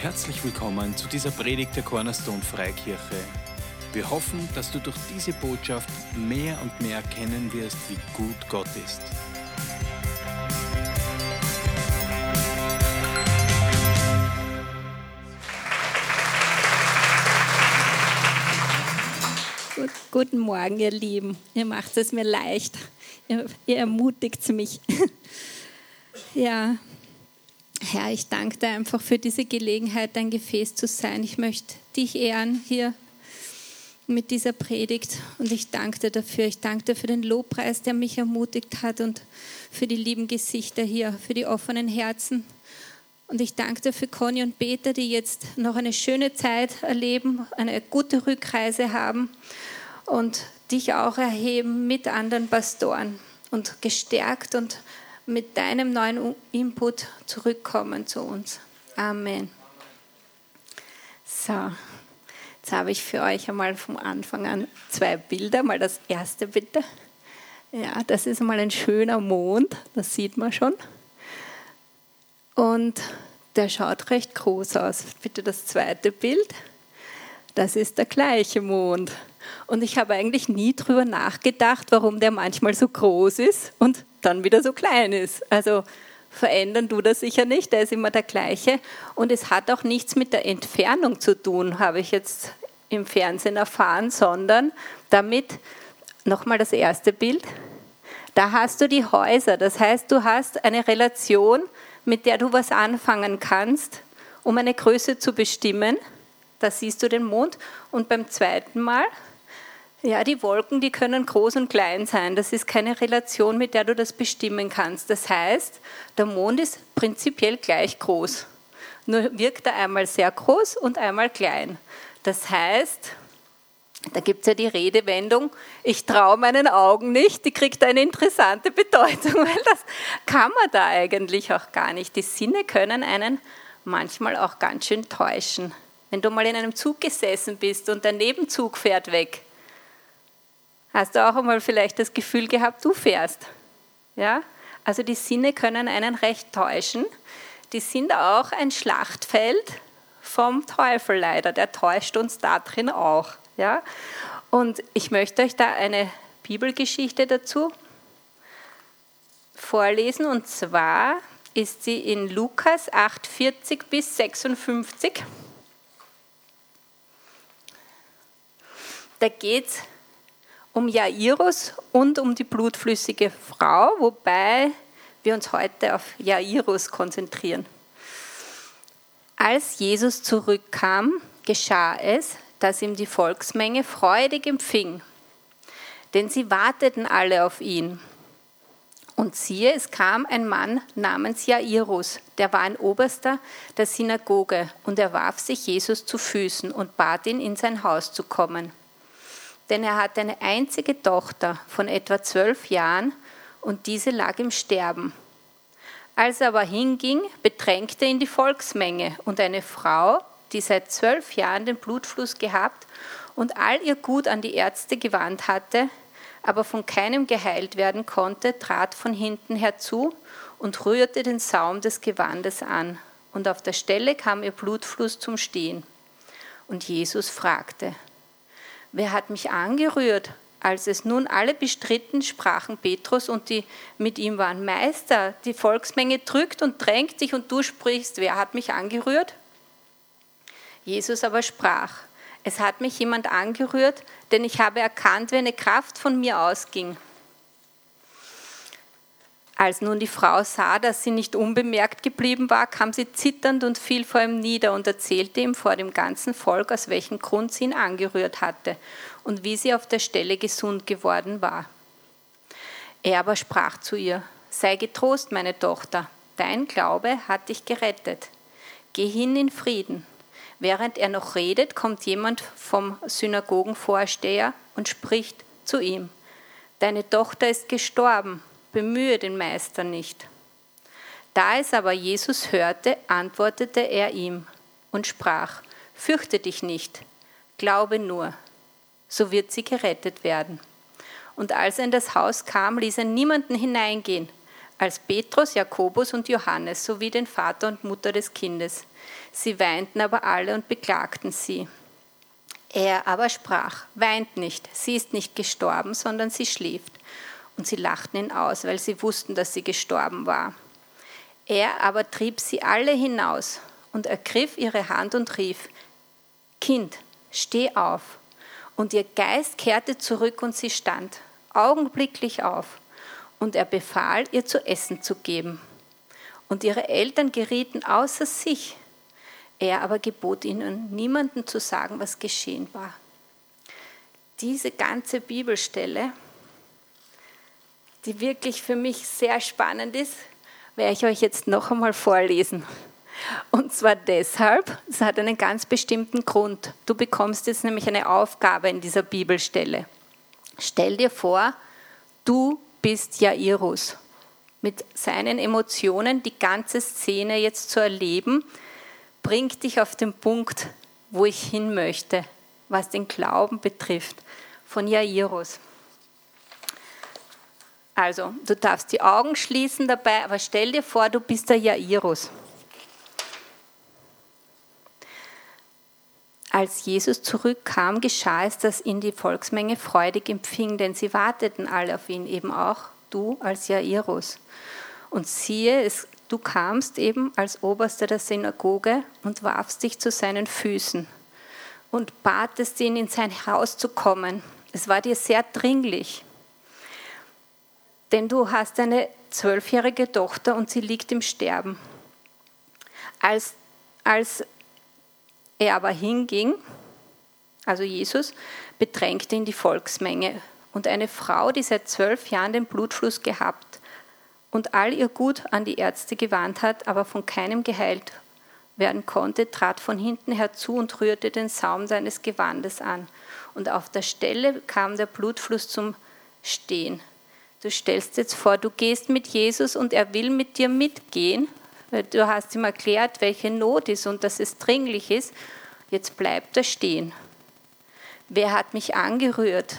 Herzlich willkommen zu dieser Predigt der Cornerstone Freikirche. Wir hoffen, dass du durch diese Botschaft mehr und mehr erkennen wirst, wie gut Gott ist. Gut, guten Morgen, ihr Lieben. Ihr macht es mir leicht. Ihr, ihr ermutigt mich. ja, Herr, ich danke dir einfach für diese Gelegenheit, dein Gefäß zu sein. Ich möchte dich ehren hier mit dieser Predigt und ich danke dir dafür. Ich danke dir für den Lobpreis, der mich ermutigt hat und für die lieben Gesichter hier, für die offenen Herzen. Und ich danke dir für Conny und Peter, die jetzt noch eine schöne Zeit erleben, eine gute Rückreise haben und dich auch erheben mit anderen Pastoren und gestärkt und mit deinem neuen Input zurückkommen zu uns. Amen. So, jetzt habe ich für euch einmal vom Anfang an zwei Bilder. Mal das erste bitte. Ja, das ist mal ein schöner Mond, das sieht man schon. Und der schaut recht groß aus. Bitte das zweite Bild. Das ist der gleiche Mond. Und ich habe eigentlich nie darüber nachgedacht, warum der manchmal so groß ist und dann wieder so klein ist. Also verändern du das sicher nicht, der ist immer der gleiche. Und es hat auch nichts mit der Entfernung zu tun, habe ich jetzt im Fernsehen erfahren, sondern damit, nochmal das erste Bild, da hast du die Häuser. Das heißt, du hast eine Relation, mit der du was anfangen kannst, um eine Größe zu bestimmen. Da siehst du den Mond. Und beim zweiten Mal ja, die Wolken, die können groß und klein sein. Das ist keine Relation, mit der du das bestimmen kannst. Das heißt, der Mond ist prinzipiell gleich groß. Nur wirkt er einmal sehr groß und einmal klein. Das heißt, da gibt es ja die Redewendung, ich traue meinen Augen nicht, die kriegt eine interessante Bedeutung, weil das kann man da eigentlich auch gar nicht. Die Sinne können einen manchmal auch ganz schön täuschen. Wenn du mal in einem Zug gesessen bist und der Nebenzug fährt weg, Hast du auch einmal vielleicht das Gefühl gehabt, du fährst? Ja? Also die Sinne können einen recht täuschen. Die sind auch ein Schlachtfeld vom Teufel leider. Der täuscht uns da drin auch. Ja? Und ich möchte euch da eine Bibelgeschichte dazu vorlesen. Und zwar ist sie in Lukas 8, 40 bis 56. Da geht es um Jairus und um die blutflüssige Frau, wobei wir uns heute auf Jairus konzentrieren. Als Jesus zurückkam, geschah es, dass ihm die Volksmenge freudig empfing, denn sie warteten alle auf ihn. Und siehe, es kam ein Mann namens Jairus, der war ein Oberster der Synagoge, und er warf sich Jesus zu Füßen und bat ihn, in sein Haus zu kommen denn er hatte eine einzige Tochter von etwa zwölf Jahren und diese lag im Sterben. Als er aber hinging, bedrängte ihn die Volksmenge und eine Frau, die seit zwölf Jahren den Blutfluss gehabt und all ihr Gut an die Ärzte gewandt hatte, aber von keinem geheilt werden konnte, trat von hinten herzu und rührte den Saum des Gewandes an. Und auf der Stelle kam ihr Blutfluss zum Stehen. Und Jesus fragte, Wer hat mich angerührt? Als es nun alle bestritten, sprachen Petrus und die mit ihm waren, Meister, die Volksmenge drückt und drängt dich und du sprichst, wer hat mich angerührt? Jesus aber sprach, es hat mich jemand angerührt, denn ich habe erkannt, wie eine Kraft von mir ausging. Als nun die Frau sah, dass sie nicht unbemerkt geblieben war, kam sie zitternd und fiel vor ihm nieder und erzählte ihm vor dem ganzen Volk, aus welchem Grund sie ihn angerührt hatte und wie sie auf der Stelle gesund geworden war. Er aber sprach zu ihr, Sei getrost, meine Tochter, dein Glaube hat dich gerettet. Geh hin in Frieden. Während er noch redet, kommt jemand vom Synagogenvorsteher und spricht zu ihm, Deine Tochter ist gestorben bemühe den Meister nicht. Da es aber Jesus hörte, antwortete er ihm und sprach, Fürchte dich nicht, glaube nur, so wird sie gerettet werden. Und als er in das Haus kam, ließ er niemanden hineingehen, als Petrus, Jakobus und Johannes sowie den Vater und Mutter des Kindes. Sie weinten aber alle und beklagten sie. Er aber sprach, weint nicht, sie ist nicht gestorben, sondern sie schläft. Und sie lachten ihn aus, weil sie wussten, dass sie gestorben war. Er aber trieb sie alle hinaus und ergriff ihre Hand und rief, Kind, steh auf. Und ihr Geist kehrte zurück und sie stand augenblicklich auf. Und er befahl, ihr zu essen zu geben. Und ihre Eltern gerieten außer sich. Er aber gebot ihnen, niemandem zu sagen, was geschehen war. Diese ganze Bibelstelle, die wirklich für mich sehr spannend ist, werde ich euch jetzt noch einmal vorlesen. Und zwar deshalb, es hat einen ganz bestimmten Grund. Du bekommst jetzt nämlich eine Aufgabe in dieser Bibelstelle. Stell dir vor, du bist Jairus. Mit seinen Emotionen die ganze Szene jetzt zu erleben, bringt dich auf den Punkt, wo ich hin möchte, was den Glauben betrifft, von Jairus. Also, du darfst die Augen schließen dabei, aber stell dir vor, du bist der Jairus. Als Jesus zurückkam, geschah es, dass ihn die Volksmenge freudig empfing, denn sie warteten alle auf ihn, eben auch du als Jairus. Und siehe, es, du kamst eben als Oberster der Synagoge und warfst dich zu seinen Füßen und batest ihn, in sein Haus zu kommen. Es war dir sehr dringlich, denn du hast eine zwölfjährige Tochter und sie liegt im Sterben. Als, als er aber hinging, also Jesus, bedrängte ihn die Volksmenge. Und eine Frau, die seit zwölf Jahren den Blutfluss gehabt und all ihr Gut an die Ärzte gewandt hat, aber von keinem geheilt werden konnte, trat von hinten herzu und rührte den Saum seines Gewandes an. Und auf der Stelle kam der Blutfluss zum Stehen. Du stellst jetzt vor, du gehst mit Jesus und er will mit dir mitgehen Du hast ihm erklärt, welche Not ist und dass es dringlich ist. Jetzt bleibt er stehen. Wer hat mich angerührt?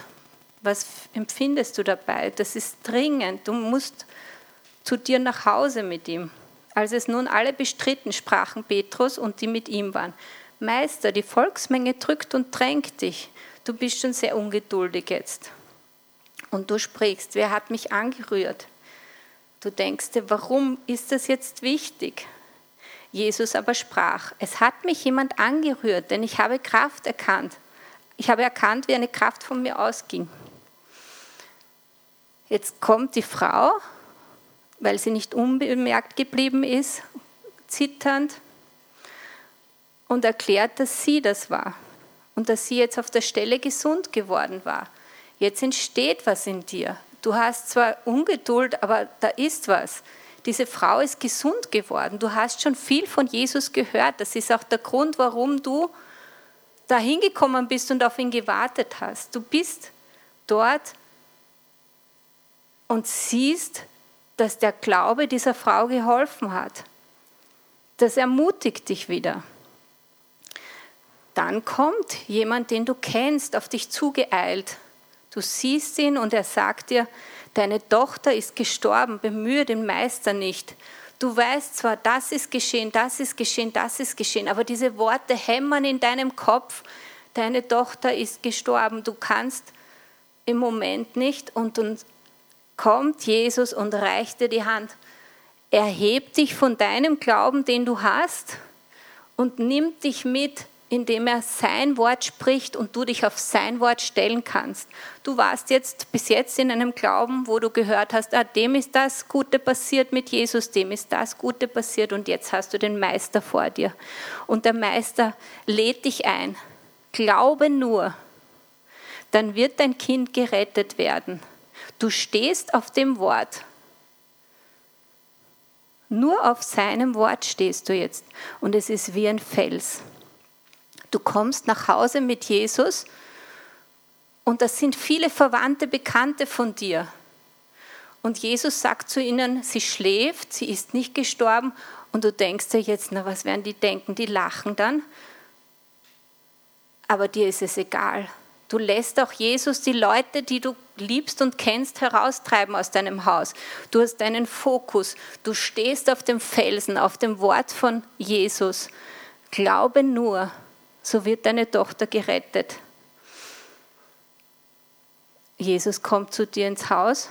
Was empfindest du dabei? Das ist dringend. Du musst zu dir nach Hause mit ihm. Als es nun alle bestritten, sprachen Petrus und die mit ihm waren. Meister, die Volksmenge drückt und drängt dich. Du bist schon sehr ungeduldig jetzt. Und du sprichst, wer hat mich angerührt? Du denkst dir, warum ist das jetzt wichtig? Jesus aber sprach, es hat mich jemand angerührt, denn ich habe Kraft erkannt. Ich habe erkannt, wie eine Kraft von mir ausging. Jetzt kommt die Frau, weil sie nicht unbemerkt geblieben ist, zitternd, und erklärt, dass sie das war und dass sie jetzt auf der Stelle gesund geworden war. Jetzt entsteht was in dir du hast zwar Ungeduld, aber da ist was. Diese Frau ist gesund geworden. Du hast schon viel von Jesus gehört. Das ist auch der Grund, warum du da hingekommen bist und auf ihn gewartet hast. Du bist dort und siehst, dass der Glaube dieser Frau geholfen hat. Das ermutigt dich wieder. Dann kommt jemand, den du kennst, auf dich zugeeilt Du siehst ihn und er sagt dir, deine Tochter ist gestorben, bemühe den Meister nicht. Du weißt zwar, das ist geschehen, das ist geschehen, das ist geschehen, aber diese Worte hämmern in deinem Kopf, deine Tochter ist gestorben, du kannst im Moment nicht und dann kommt Jesus und reicht dir die Hand. Er hebt dich von deinem Glauben, den du hast, und nimmt dich mit indem er sein Wort spricht und du dich auf sein Wort stellen kannst. Du warst jetzt bis jetzt in einem Glauben, wo du gehört hast, ah, dem ist das Gute passiert mit Jesus, dem ist das Gute passiert und jetzt hast du den Meister vor dir. Und der Meister lädt dich ein. Glaube nur, dann wird dein Kind gerettet werden. Du stehst auf dem Wort. Nur auf seinem Wort stehst du jetzt und es ist wie ein Fels. Du kommst nach Hause mit Jesus und das sind viele Verwandte, Bekannte von dir. Und Jesus sagt zu ihnen, sie schläft, sie ist nicht gestorben. Und du denkst dir jetzt, na, was werden die denken? Die lachen dann. Aber dir ist es egal. Du lässt auch Jesus die Leute, die du liebst und kennst, heraustreiben aus deinem Haus. Du hast deinen Fokus. Du stehst auf dem Felsen, auf dem Wort von Jesus. Glaube nur, so wird deine Tochter gerettet. Jesus kommt zu dir ins Haus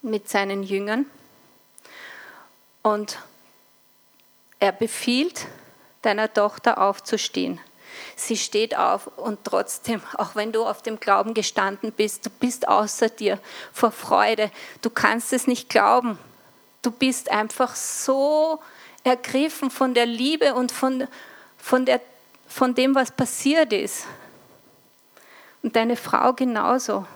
mit seinen Jüngern und er befiehlt deiner Tochter aufzustehen. Sie steht auf und trotzdem, auch wenn du auf dem Glauben gestanden bist, du bist außer dir vor Freude. Du kannst es nicht glauben. Du bist einfach so ergriffen von der Liebe und von, von, der, von dem, was passiert ist. Und deine Frau genauso.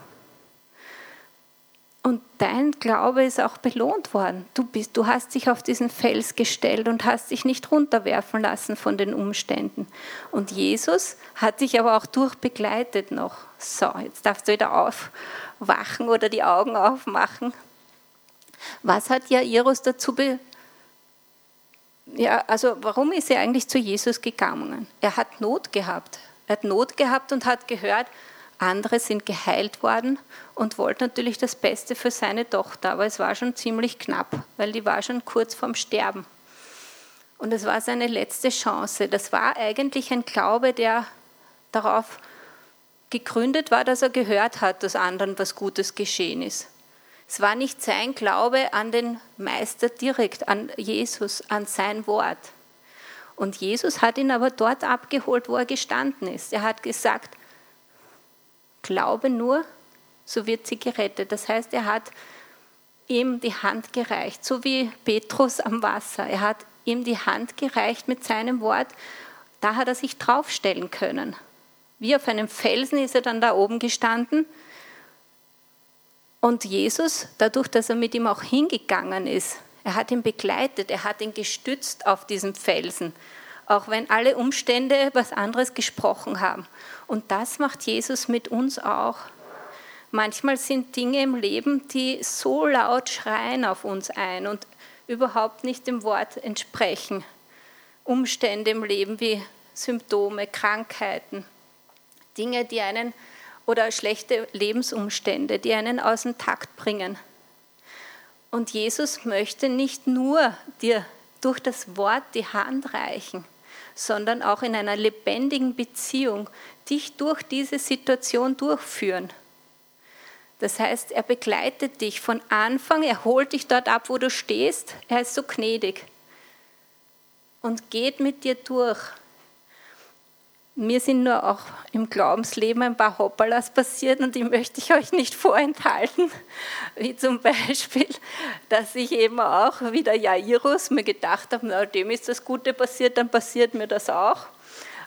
Und dein Glaube ist auch belohnt worden. Du, bist, du hast dich auf diesen Fels gestellt und hast dich nicht runterwerfen lassen von den Umständen. Und Jesus hat dich aber auch durchbegleitet noch. So, jetzt darfst du wieder aufwachen oder die Augen aufmachen. Was hat Jairus dazu ja, also warum ist er eigentlich zu Jesus gegangen? Er hat Not gehabt. Er hat Not gehabt und hat gehört, andere sind geheilt worden und wollte natürlich das Beste für seine Tochter. Aber es war schon ziemlich knapp, weil die war schon kurz vorm Sterben. Und es war seine letzte Chance. Das war eigentlich ein Glaube, der darauf gegründet war, dass er gehört hat, dass anderen was Gutes geschehen ist. Es war nicht sein Glaube an den Meister direkt, an Jesus, an sein Wort. Und Jesus hat ihn aber dort abgeholt, wo er gestanden ist. Er hat gesagt, glaube nur, so wird sie gerettet. Das heißt, er hat ihm die Hand gereicht, so wie Petrus am Wasser. Er hat ihm die Hand gereicht mit seinem Wort. Da hat er sich draufstellen können. Wie auf einem Felsen ist er dann da oben gestanden und Jesus, dadurch, dass er mit ihm auch hingegangen ist, er hat ihn begleitet, er hat ihn gestützt auf diesem Felsen, auch wenn alle Umstände was anderes gesprochen haben. Und das macht Jesus mit uns auch. Manchmal sind Dinge im Leben, die so laut schreien auf uns ein und überhaupt nicht dem Wort entsprechen. Umstände im Leben wie Symptome, Krankheiten, Dinge, die einen oder schlechte Lebensumstände, die einen aus dem Takt bringen. Und Jesus möchte nicht nur dir durch das Wort die Hand reichen, sondern auch in einer lebendigen Beziehung dich durch diese Situation durchführen. Das heißt, er begleitet dich von Anfang, er holt dich dort ab, wo du stehst. Er ist so gnädig und geht mit dir durch mir sind nur auch im Glaubensleben ein paar Hoppalas passiert und die möchte ich euch nicht vorenthalten. Wie zum Beispiel, dass ich eben auch wie der Jairus mir gedacht habe, na, dem ist das Gute passiert, dann passiert mir das auch.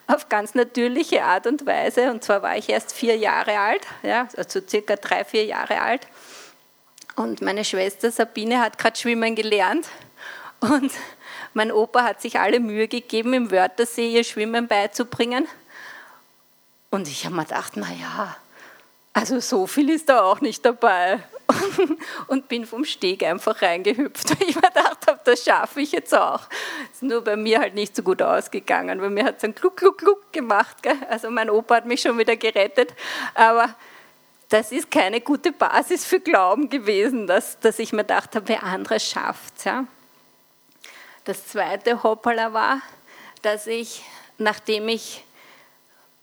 Auf ganz natürliche Art und Weise. Und zwar war ich erst vier Jahre alt, ja, also circa drei, vier Jahre alt. Und meine Schwester Sabine hat gerade schwimmen gelernt. Und mein Opa hat sich alle Mühe gegeben, im Wörthersee ihr Schwimmen beizubringen. Und ich habe mir gedacht, naja, also so viel ist da auch nicht dabei. Und bin vom Steg einfach reingehüpft, weil ich mir gedacht habe, das schaffe ich jetzt auch. Ist nur bei mir halt nicht so gut ausgegangen, weil mir hat es ein Gluck, Gluck, Gluck gemacht. Gell? Also mein Opa hat mich schon wieder gerettet. Aber das ist keine gute Basis für Glauben gewesen, dass, dass ich mir gedacht habe, wer anderes schafft. Ja? Das zweite Hoppala war, dass ich, nachdem ich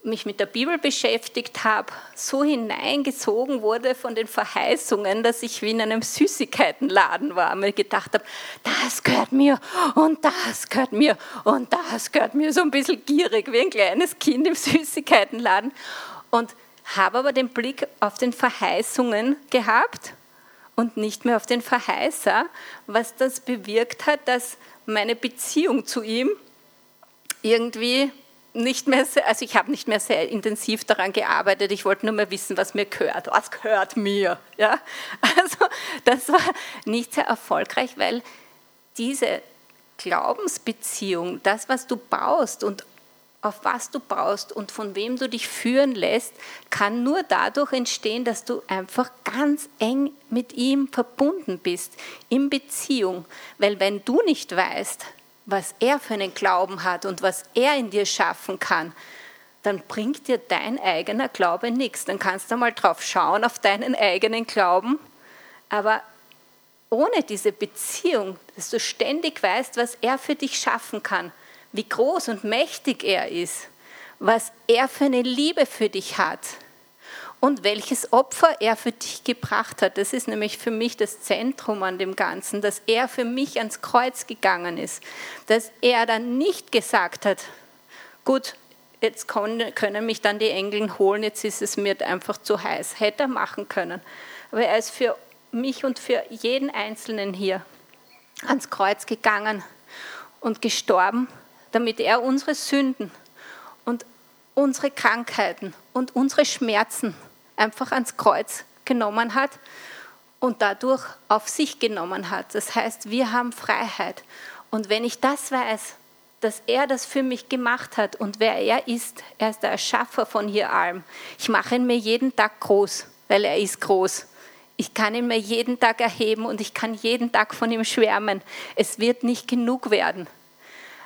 mich mit der Bibel beschäftigt habe, so hineingezogen wurde von den Verheißungen, dass ich wie in einem Süßigkeitenladen war. Mir gedacht habe, das gehört mir und das gehört mir und das gehört mir. So ein bisschen gierig, wie ein kleines Kind im Süßigkeitenladen. Und habe aber den Blick auf den Verheißungen gehabt und nicht mehr auf den Verheißer, was das bewirkt hat, dass meine Beziehung zu ihm irgendwie nicht mehr, sehr, also ich habe nicht mehr sehr intensiv daran gearbeitet. Ich wollte nur mehr wissen, was mir gehört. Was gehört mir? Ja, also das war nicht sehr erfolgreich, weil diese Glaubensbeziehung, das, was du baust und auf was du baust und von wem du dich führen lässt, kann nur dadurch entstehen, dass du einfach ganz eng mit ihm verbunden bist, in Beziehung. Weil wenn du nicht weißt, was er für einen Glauben hat und was er in dir schaffen kann, dann bringt dir dein eigener Glaube nichts. Dann kannst du mal drauf schauen, auf deinen eigenen Glauben. Aber ohne diese Beziehung, dass du ständig weißt, was er für dich schaffen kann, wie groß und mächtig er ist, was er für eine Liebe für dich hat und welches Opfer er für dich gebracht hat. Das ist nämlich für mich das Zentrum an dem Ganzen, dass er für mich ans Kreuz gegangen ist, dass er dann nicht gesagt hat, gut, jetzt können mich dann die Engel holen, jetzt ist es mir einfach zu heiß. Hätte er machen können. Aber er ist für mich und für jeden Einzelnen hier ans Kreuz gegangen und gestorben, damit er unsere Sünden und unsere Krankheiten und unsere Schmerzen einfach ans Kreuz genommen hat und dadurch auf sich genommen hat. Das heißt, wir haben Freiheit. Und wenn ich das weiß, dass er das für mich gemacht hat und wer er ist, er ist der Erschaffer von hier allem. Ich mache ihn mir jeden Tag groß, weil er ist groß. Ich kann ihn mir jeden Tag erheben und ich kann jeden Tag von ihm schwärmen. Es wird nicht genug werden.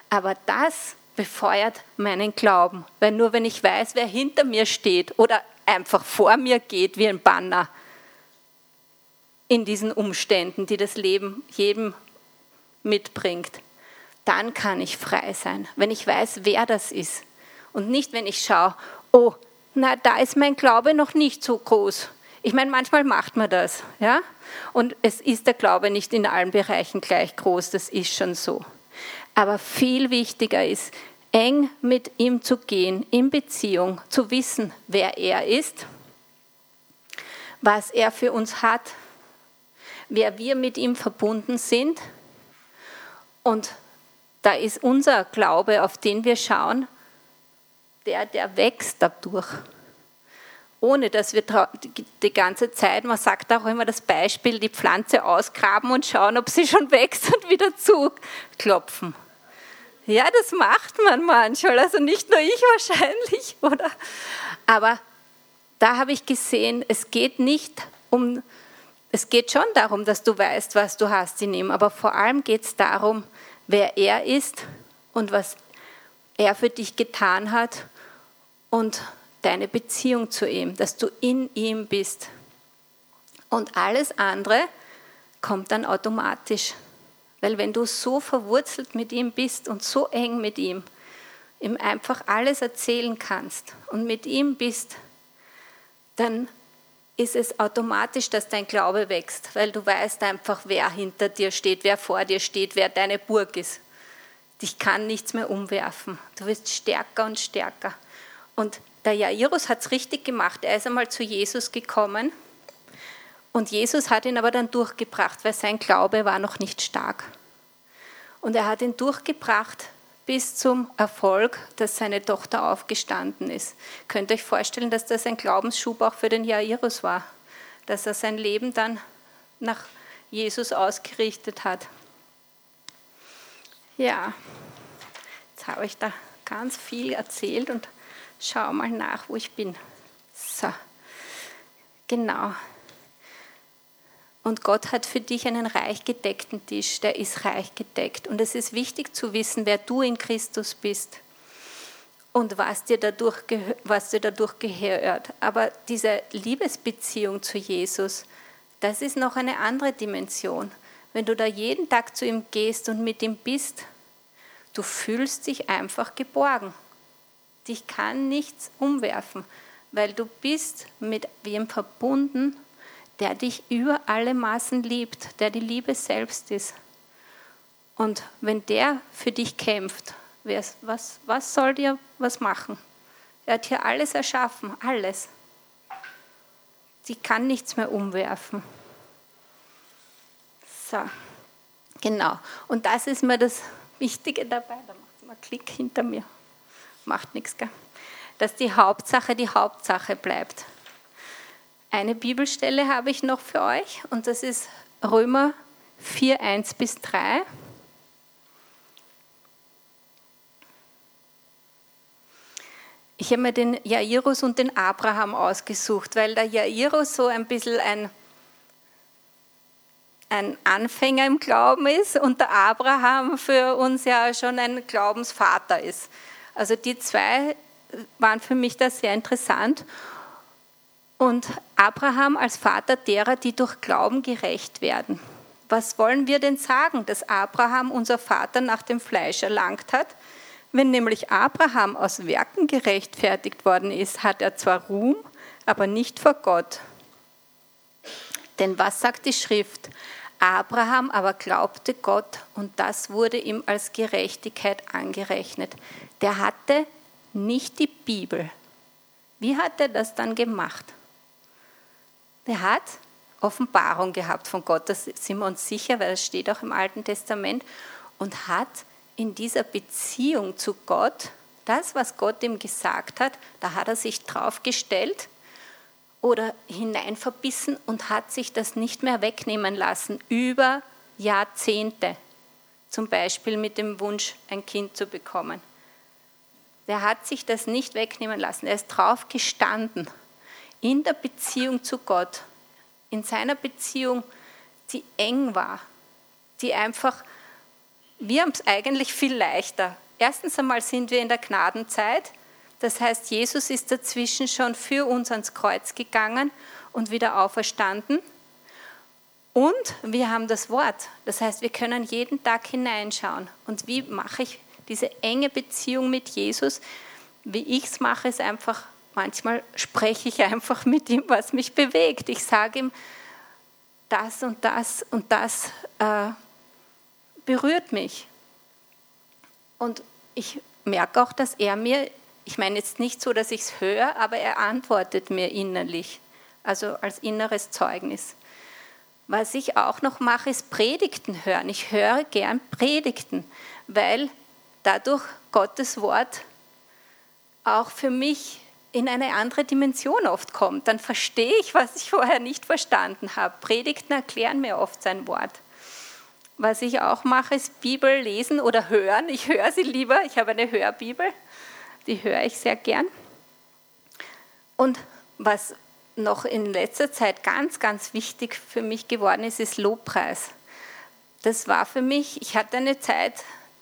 Aber das befeuert meinen Glauben, weil nur wenn ich weiß, wer hinter mir steht oder einfach vor mir geht wie ein Banner in diesen Umständen, die das Leben jedem mitbringt, dann kann ich frei sein, wenn ich weiß, wer das ist. Und nicht, wenn ich schaue, oh, na, da ist mein Glaube noch nicht so groß. Ich meine, manchmal macht man das, ja? Und es ist der Glaube nicht in allen Bereichen gleich groß, das ist schon so. Aber viel wichtiger ist, eng mit ihm zu gehen, in Beziehung, zu wissen, wer er ist, was er für uns hat, wer wir mit ihm verbunden sind. Und da ist unser Glaube, auf den wir schauen, der, der wächst dadurch ohne dass wir die ganze Zeit, man sagt auch immer das Beispiel, die Pflanze ausgraben und schauen, ob sie schon wächst und wieder zuklopfen. Ja, das macht man manchmal, also nicht nur ich wahrscheinlich, oder? Aber da habe ich gesehen, es geht nicht um, es geht schon darum, dass du weißt, was du hast in ihm, aber vor allem geht es darum, wer er ist und was er für dich getan hat und deine Beziehung zu ihm, dass du in ihm bist. Und alles andere kommt dann automatisch. Weil wenn du so verwurzelt mit ihm bist und so eng mit ihm, ihm einfach alles erzählen kannst und mit ihm bist, dann ist es automatisch, dass dein Glaube wächst, weil du weißt einfach, wer hinter dir steht, wer vor dir steht, wer deine Burg ist. Dich kann nichts mehr umwerfen. Du wirst stärker und stärker. Und der Jairus hat es richtig gemacht. Er ist einmal zu Jesus gekommen und Jesus hat ihn aber dann durchgebracht, weil sein Glaube war noch nicht stark. Und er hat ihn durchgebracht bis zum Erfolg, dass seine Tochter aufgestanden ist. Könnt ihr euch vorstellen, dass das ein Glaubensschub auch für den Jairus war, dass er sein Leben dann nach Jesus ausgerichtet hat. Ja, jetzt habe ich da ganz viel erzählt und schau mal nach, wo ich bin. So, genau. Und Gott hat für dich einen reich gedeckten Tisch, der ist reich gedeckt. Und es ist wichtig zu wissen, wer du in Christus bist und was dir dadurch, was dir dadurch gehört. Aber diese Liebesbeziehung zu Jesus, das ist noch eine andere Dimension. Wenn du da jeden Tag zu ihm gehst und mit ihm bist, du fühlst dich einfach geborgen. Dich kann nichts umwerfen, weil du bist mit wem verbunden, der dich über alle Maßen liebt, der die Liebe selbst ist. Und wenn der für dich kämpft, was, was soll dir was machen? Er hat hier alles erschaffen, alles. Sie kann nichts mehr umwerfen. So, genau. Und das ist mir das Wichtige dabei. Da macht es mal Klick hinter mir macht nichts, gell? dass die Hauptsache die Hauptsache bleibt. Eine Bibelstelle habe ich noch für euch und das ist Römer 4, 1 bis 3. Ich habe mir den Jairus und den Abraham ausgesucht, weil der Jairus so ein bisschen ein, ein Anfänger im Glauben ist und der Abraham für uns ja schon ein Glaubensvater ist. Also die zwei waren für mich da sehr interessant. Und Abraham als Vater derer, die durch Glauben gerecht werden. Was wollen wir denn sagen, dass Abraham unser Vater nach dem Fleisch erlangt hat? Wenn nämlich Abraham aus Werken gerechtfertigt worden ist, hat er zwar Ruhm, aber nicht vor Gott. Denn was sagt die Schrift? Abraham aber glaubte Gott und das wurde ihm als Gerechtigkeit angerechnet. Der hatte nicht die Bibel. Wie hat er das dann gemacht? Der hat Offenbarung gehabt von Gott, das sind wir uns sicher, weil es steht auch im Alten Testament, und hat in dieser Beziehung zu Gott, das, was Gott ihm gesagt hat, da hat er sich draufgestellt oder hineinverbissen und hat sich das nicht mehr wegnehmen lassen über Jahrzehnte. Zum Beispiel mit dem Wunsch, ein Kind zu bekommen. Der hat sich das nicht wegnehmen lassen. Er ist drauf gestanden in der Beziehung zu Gott, in seiner Beziehung, die eng war, die einfach, wir haben es eigentlich viel leichter. Erstens einmal sind wir in der Gnadenzeit, das heißt, Jesus ist dazwischen schon für uns ans Kreuz gegangen und wieder auferstanden. Und wir haben das Wort. Das heißt, wir können jeden Tag hineinschauen. Und wie mache ich diese enge Beziehung mit Jesus? Wie ich es mache, ist einfach, manchmal spreche ich einfach mit ihm, was mich bewegt. Ich sage ihm, das und das und das äh, berührt mich. Und ich merke auch, dass er mir ich meine jetzt nicht so, dass ich es höre, aber er antwortet mir innerlich, also als inneres Zeugnis. Was ich auch noch mache, ist Predigten hören. Ich höre gern Predigten, weil dadurch Gottes Wort auch für mich in eine andere Dimension oft kommt. Dann verstehe ich, was ich vorher nicht verstanden habe. Predigten erklären mir oft sein Wort. Was ich auch mache, ist Bibel lesen oder hören. Ich höre sie lieber. Ich habe eine Hörbibel die höre ich sehr gern. Und was noch in letzter Zeit ganz, ganz wichtig für mich geworden ist, ist Lobpreis. Das war für mich, ich hatte eine Zeit,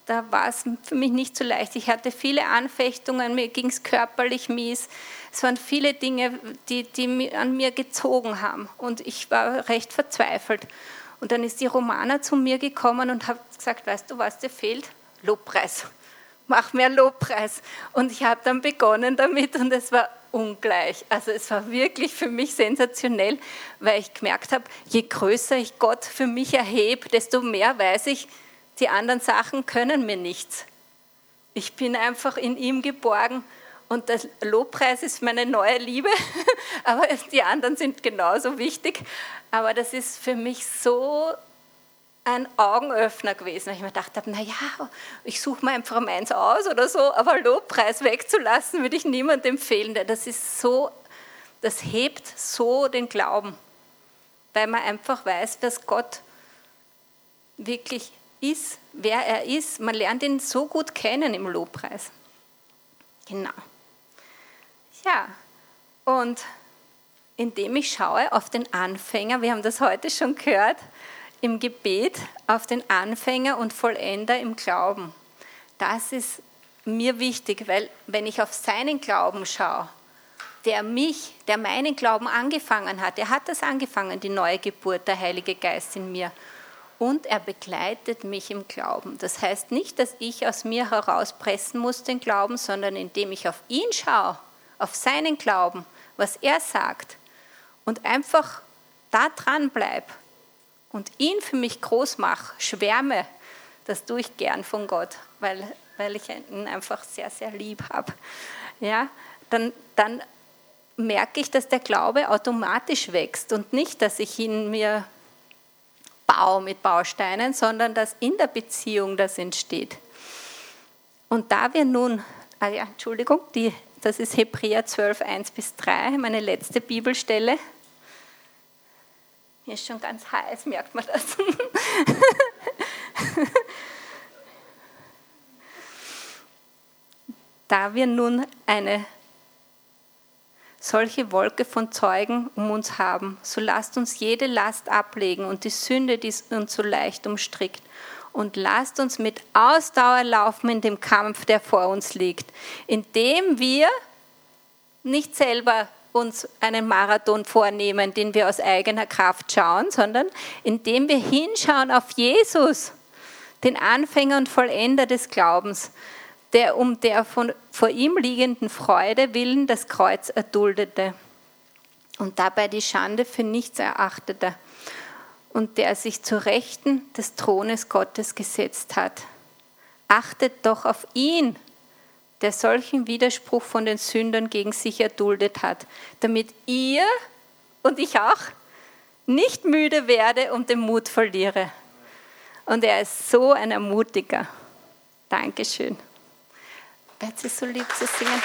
da war es für mich nicht so leicht. Ich hatte viele Anfechtungen, mir ging es körperlich mies. Es waren viele Dinge, die, die an mir gezogen haben. Und ich war recht verzweifelt. Und dann ist die Romana zu mir gekommen und hat gesagt, weißt du, was dir fehlt? Lobpreis mach mehr Lobpreis. Und ich habe dann begonnen damit und es war ungleich. Also es war wirklich für mich sensationell, weil ich gemerkt habe, je größer ich Gott für mich erhebe, desto mehr weiß ich, die anderen Sachen können mir nichts. Ich bin einfach in ihm geborgen und der Lobpreis ist meine neue Liebe, aber die anderen sind genauso wichtig. Aber das ist für mich so ein Augenöffner gewesen, weil ich mir gedacht habe, naja, ich suche mir einfach meins aus oder so, aber Lobpreis wegzulassen, würde ich niemandem empfehlen, das ist so, das hebt so den Glauben, weil man einfach weiß, dass Gott wirklich ist, wer er ist. Man lernt ihn so gut kennen im Lobpreis. Genau. Ja, und indem ich schaue auf den Anfänger, wir haben das heute schon gehört, im Gebet auf den Anfänger und Vollender im Glauben. Das ist mir wichtig, weil wenn ich auf seinen Glauben schaue, der mich, der meinen Glauben angefangen hat, er hat das angefangen, die neue Geburt, der Heilige Geist in mir. Und er begleitet mich im Glauben. Das heißt nicht, dass ich aus mir herauspressen muss den Glauben, sondern indem ich auf ihn schaue, auf seinen Glauben, was er sagt und einfach da dran bleibe, und ihn für mich groß mache, schwärme, das tue ich gern von Gott, weil, weil ich ihn einfach sehr, sehr lieb habe. Ja, dann, dann merke ich, dass der Glaube automatisch wächst und nicht, dass ich ihn mir baue mit Bausteinen, sondern dass in der Beziehung das entsteht. Und da wir nun, ah ja, Entschuldigung, die, das ist Hebräer 12, 1 bis 3, meine letzte Bibelstelle. Mir ist schon ganz heiß, merkt man das. da wir nun eine solche Wolke von Zeugen um uns haben, so lasst uns jede Last ablegen und die Sünde, die uns so leicht umstrickt, Und lasst uns mit Ausdauer laufen in dem Kampf, der vor uns liegt, indem wir nicht selber uns einen Marathon vornehmen, den wir aus eigener Kraft schauen, sondern indem wir hinschauen auf Jesus, den Anfänger und Vollender des Glaubens, der um der von, vor ihm liegenden Freude willen das Kreuz erduldete und dabei die Schande für nichts erachtete und der sich zu Rechten des Thrones Gottes gesetzt hat. Achtet doch auf ihn, der solchen Widerspruch von den Sündern gegen sich erduldet hat, damit ihr und ich auch nicht müde werde und den Mut verliere. Und er ist so ein Ermutiger. Dankeschön. Es so lieb zu singen?